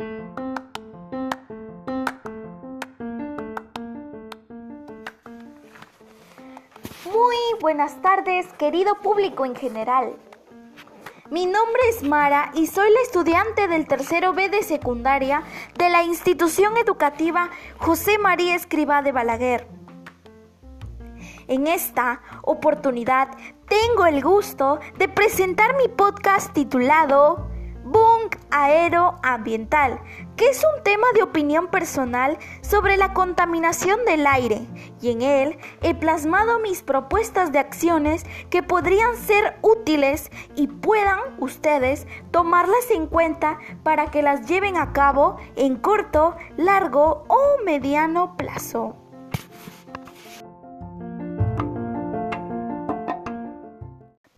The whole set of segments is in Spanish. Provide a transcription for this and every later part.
Muy buenas tardes, querido público en general. Mi nombre es Mara y soy la estudiante del tercero B de secundaria de la institución educativa José María Escribá de Balaguer. En esta oportunidad tengo el gusto de presentar mi podcast titulado Aeroambiental, que es un tema de opinión personal sobre la contaminación del aire, y en él he plasmado mis propuestas de acciones que podrían ser útiles y puedan ustedes tomarlas en cuenta para que las lleven a cabo en corto, largo o mediano plazo.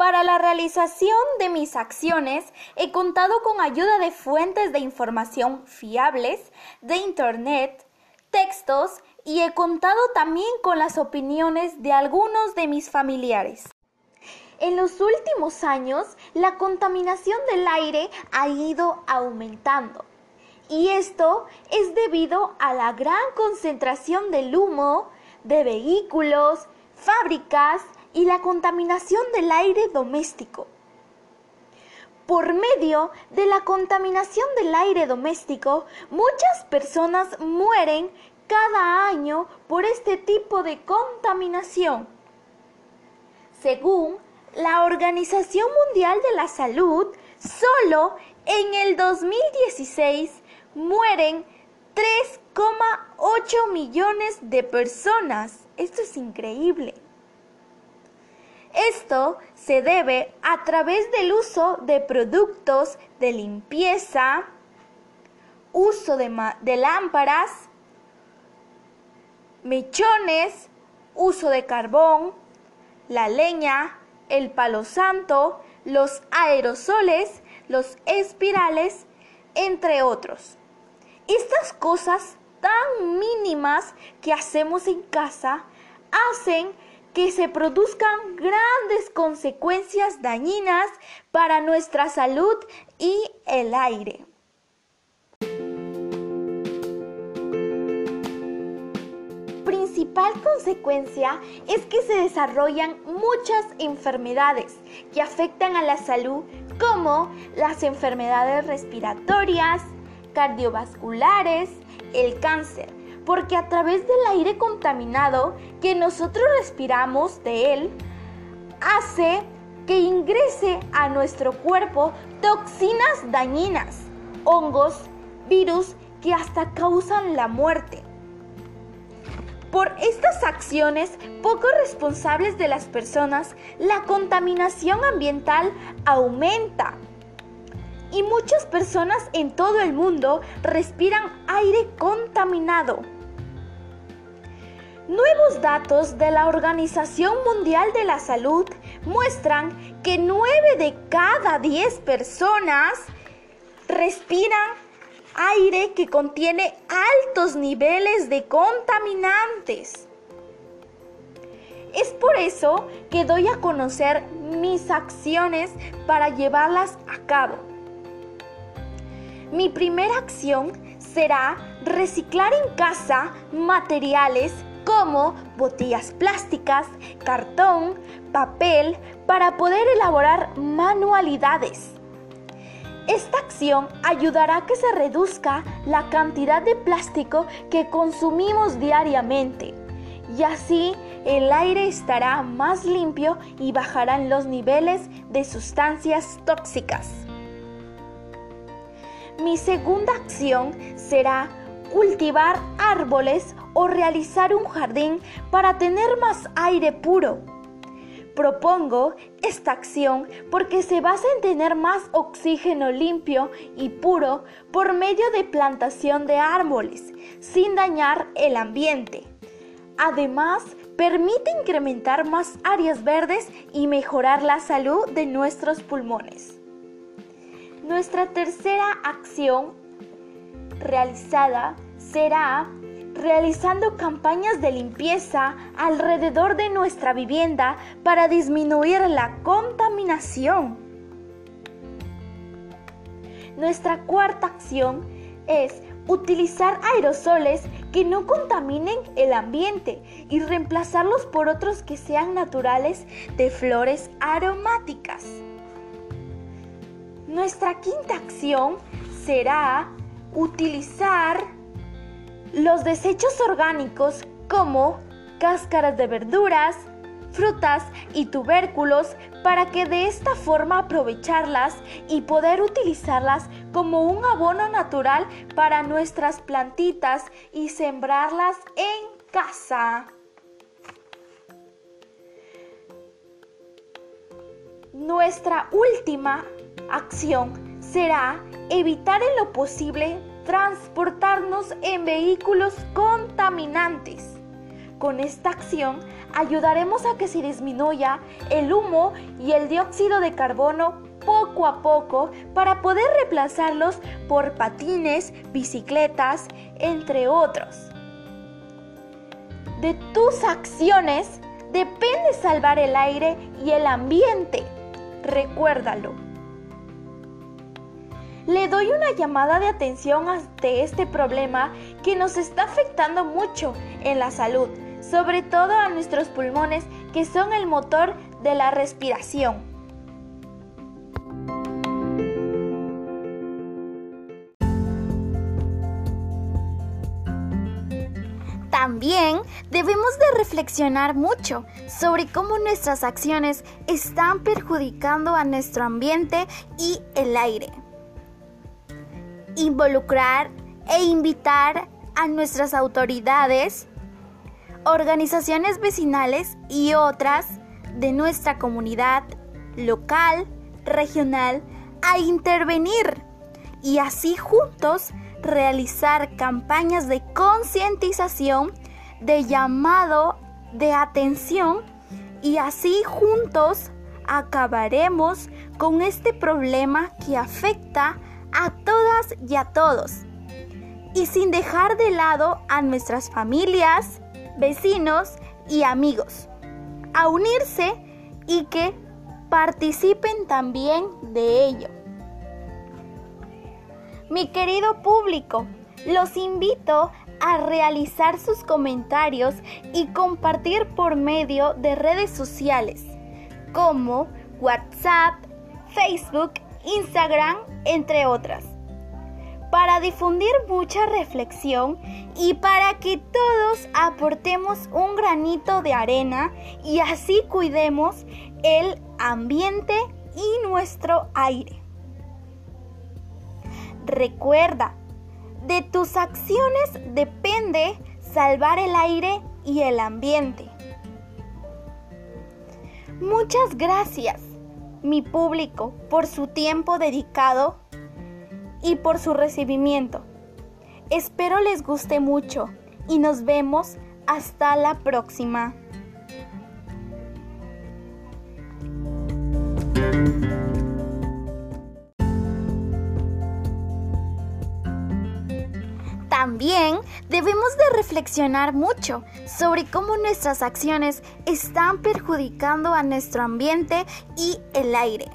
Para la realización de mis acciones he contado con ayuda de fuentes de información fiables, de Internet, textos y he contado también con las opiniones de algunos de mis familiares. En los últimos años, la contaminación del aire ha ido aumentando. Y esto es debido a la gran concentración del humo de vehículos, fábricas, y la contaminación del aire doméstico. Por medio de la contaminación del aire doméstico, muchas personas mueren cada año por este tipo de contaminación. Según la Organización Mundial de la Salud, solo en el 2016 mueren 3,8 millones de personas. Esto es increíble. Esto se debe a través del uso de productos de limpieza, uso de, lámparas, mechones, uso de carbón, la leña, el palo santo, los aerosoles, los espirales, entre otros. Estas cosas tan mínimas que hacemos en casa hacen que se produzcan grandes consecuencias dañinas para nuestra salud y el aire. Principal consecuencia es que se desarrollan muchas enfermedades que afectan a la salud como las enfermedades respiratorias, cardiovasculares, el cáncer porque a través del aire contaminado que nosotros respiramos de él, hace que ingrese a nuestro cuerpo toxinas dañinas, hongos, virus que hasta causan la muerte. Por estas acciones poco responsables de las personas, la contaminación ambiental aumenta y muchas personas en todo el mundo respiran aire contaminado. Nuevos datos de la Organización Mundial de la Salud muestran que 9 de cada 10 personas respiran aire que contiene altos niveles de contaminantes. Es por eso que doy a conocer mis acciones para llevarlas a cabo. Mi primera acción será reciclar en casa materiales como botellas plásticas, cartón, papel, para poder elaborar manualidades. Esta acción ayudará a que se reduzca la cantidad de plástico que consumimos diariamente y así el aire estará más limpio y bajarán los niveles de sustancias tóxicas. Mi segunda acción será cultivar árboles o realizar un jardín para tener más aire puro. Propongo esta acción porque se basa en tener más oxígeno limpio y puro por medio de plantación de árboles, sin dañar el ambiente. Además, permite incrementar más áreas verdes y mejorar la salud de nuestros pulmones. Nuestra tercera acción realizada será realizando campañas de limpieza alrededor de nuestra vivienda para disminuir la contaminación. Nuestra cuarta acción es utilizar aerosoles que no contaminen el ambiente y reemplazarlos por otros que sean naturales de flores aromáticas. Nuestra quinta acción será utilizar los desechos orgánicos como cáscaras de verduras, frutas y tubérculos para que de esta forma aprovecharlas y poder utilizarlas como un abono natural para nuestras plantitas y sembrarlas en casa. Nuestra última acción será evitar en lo posible transportarnos en vehículos contaminantes. Con esta acción ayudaremos a que se disminuya el humo y el dióxido de carbono poco a poco para poder reemplazarlos por patines, bicicletas, entre otros. De tus acciones depende salvar el aire y el ambiente. Recuérdalo. Le doy una llamada de atención ante este problema que nos está afectando mucho en la salud sobre todo a nuestros pulmones que son el motor de la respiración. También debemos de reflexionar mucho sobre cómo nuestras acciones están perjudicando a nuestro ambiente y el aire. Involucrar e invitar a nuestras autoridades organizaciones vecinales y otras de nuestra comunidad local, regional, a intervenir y así juntos realizar campañas de concientización, de llamado de atención y así juntos acabaremos con este problema que afecta a todas y a todos. Y sin dejar de lado a nuestras familias, vecinos y amigos a unirse y que participen también de ello. Mi querido público, los invito a realizar sus comentarios y compartir por medio de redes sociales como WhatsApp, Facebook, Instagram, entre otras para difundir mucha reflexión y para que todos aportemos un granito de arena y así cuidemos el ambiente y nuestro aire. Recuerda, de tus acciones depende salvar el aire y el ambiente. Muchas gracias, mi público, por su tiempo dedicado y por su recibimiento. Espero les guste mucho y nos vemos hasta la próxima. También debemos de reflexionar mucho sobre cómo nuestras acciones están perjudicando a nuestro ambiente y el aire.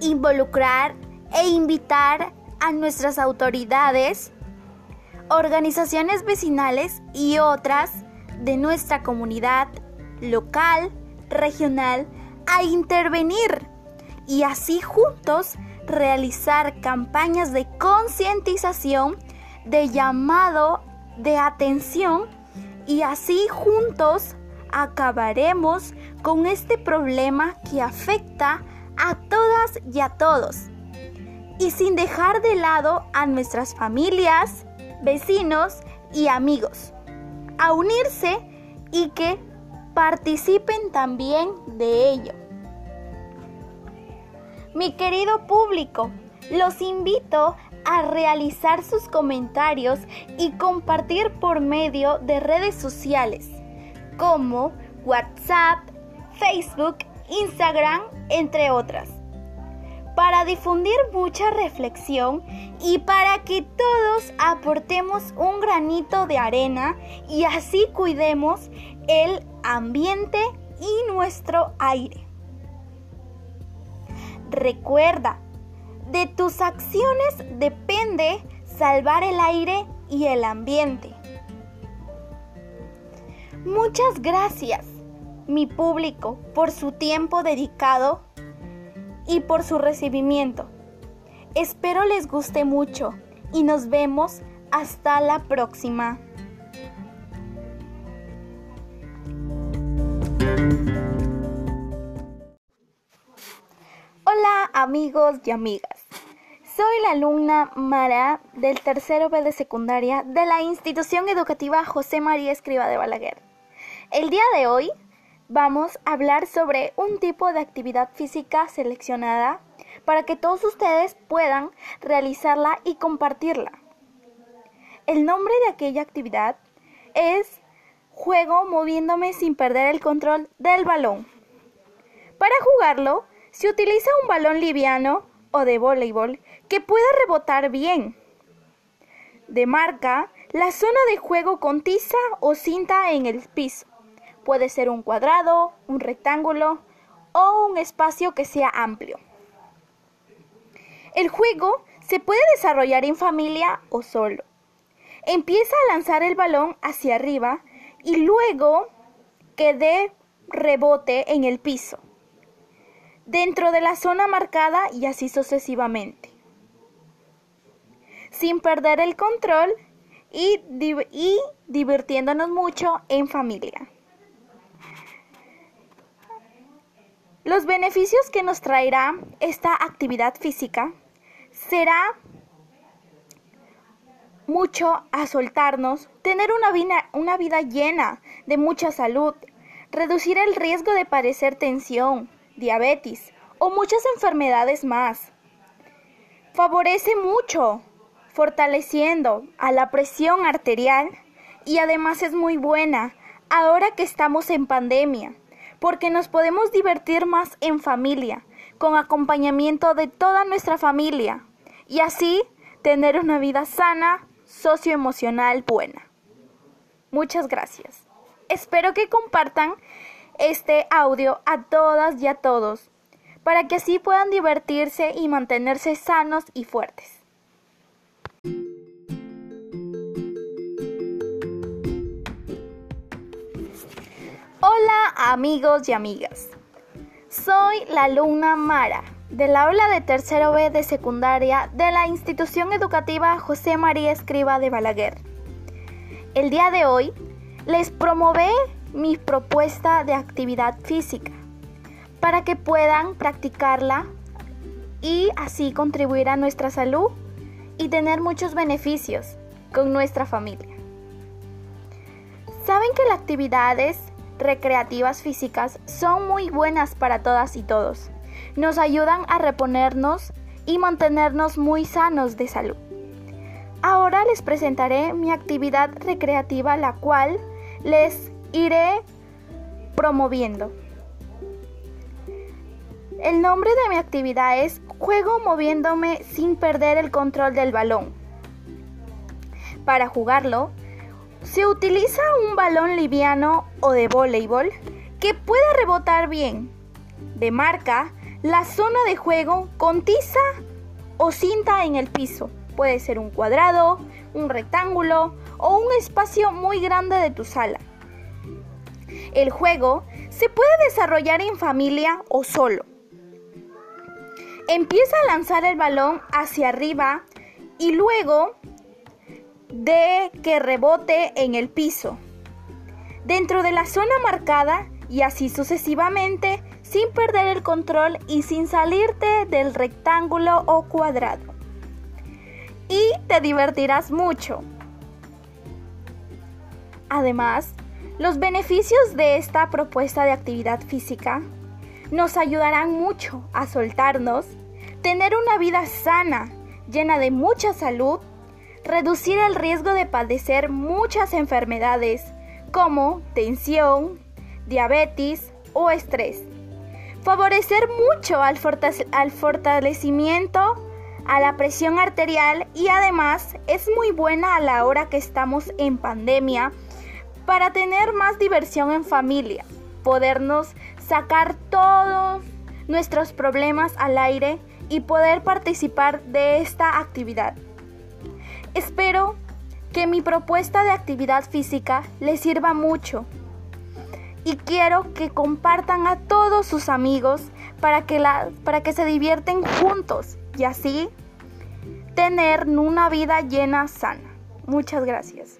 Involucrar e invitar a nuestras autoridades, organizaciones vecinales y otras de nuestra comunidad local, regional, a intervenir y así juntos realizar campañas de concientización, de llamado de atención y así juntos acabaremos con este problema que afecta a todas y a todos y sin dejar de lado a nuestras familias, vecinos y amigos a unirse y que participen también de ello. Mi querido público, los invito a realizar sus comentarios y compartir por medio de redes sociales como WhatsApp, Facebook, Instagram, entre otras para difundir mucha reflexión y para que todos aportemos un granito de arena y así cuidemos el ambiente y nuestro aire. Recuerda, De tus acciones depende salvar el aire y el ambiente. Muchas gracias, mi público, por su tiempo dedicado y por su recibimiento. Espero les guste mucho y nos vemos hasta la próxima. Hola amigos y amigas. Soy la alumna Mara del tercero B de secundaria de la institución educativa José María Escriba de Balaguer. El día de hoy vamos a hablar sobre un tipo de actividad física seleccionada para que todos ustedes puedan realizarla y compartirla. El nombre de aquella actividad es juego moviéndome sin perder el control del balón. Para jugarlo, se utiliza un balón liviano o de voleibol que pueda rebotar bien. De marca, la zona de juego con tiza o cinta en el piso. Puede ser un cuadrado, un rectángulo o un espacio que sea amplio. El juego se puede desarrollar en familia o solo. Empieza a lanzar el balón hacia arriba y luego que dé rebote en el piso, dentro de la zona marcada y así sucesivamente, sin perder el control y, y divirtiéndonos mucho en familia. Los beneficios que nos traerá esta actividad física será mucho a soltarnos, tener una vida, una vida llena de mucha salud, reducir el riesgo de padecer tensión, diabetes o muchas enfermedades más. Favorece mucho, fortaleciendo a la presión arterial y además es muy buena ahora que estamos en pandemia porque nos podemos divertir más en familia, con acompañamiento de toda nuestra familia, y así tener una vida sana, socioemocional buena. Muchas gracias. Espero que compartan este audio a todas y a todos, para que así puedan divertirse y mantenerse sanos y fuertes. Hola amigos y amigas. Soy la alumna Mara del aula de tercero B de secundaria de la institución educativa José María Escriba de Balaguer. El día de hoy les promovee mi propuesta de actividad física para que puedan practicarla y así contribuir a nuestra salud y tener muchos beneficios con nuestra familia. Saben que las actividades recreativas físicas son muy buenas para todas y todos. Nos ayudan a reponernos y mantenernos muy sanos de salud. Ahora les presentaré mi actividad recreativa la cual les iré promoviendo. El nombre de mi actividad es Juego moviéndome sin perder el control del balón. Para jugarlo, se utiliza un balón liviano o de voleibol que pueda rebotar bien. De marca, la zona de juego con tiza o cinta en el piso. Puede ser un cuadrado, un rectángulo o un espacio muy grande de tu sala. El juego se puede desarrollar en familia o solo. Empieza a lanzar el balón hacia arriba y luego de que rebote en el piso, dentro de la zona marcada y así sucesivamente sin perder el control y sin salirte del rectángulo o cuadrado. Y te divertirás mucho. Además, los beneficios de esta propuesta de actividad física nos ayudarán mucho a soltarnos, tener una vida sana, llena de mucha salud reducir el riesgo de padecer muchas enfermedades como tensión, diabetes o estrés. Favorecer mucho al, fortalecimiento a la presión arterial y además es muy buena a la hora que estamos en pandemia para tener más diversión en familia, podernos sacar todos nuestros problemas al aire y poder participar de esta actividad. Espero que mi propuesta de actividad física les sirva mucho y quiero que compartan a todos sus amigos para que, la, para que se divierten juntos y así tener una vida llena sana. Muchas gracias.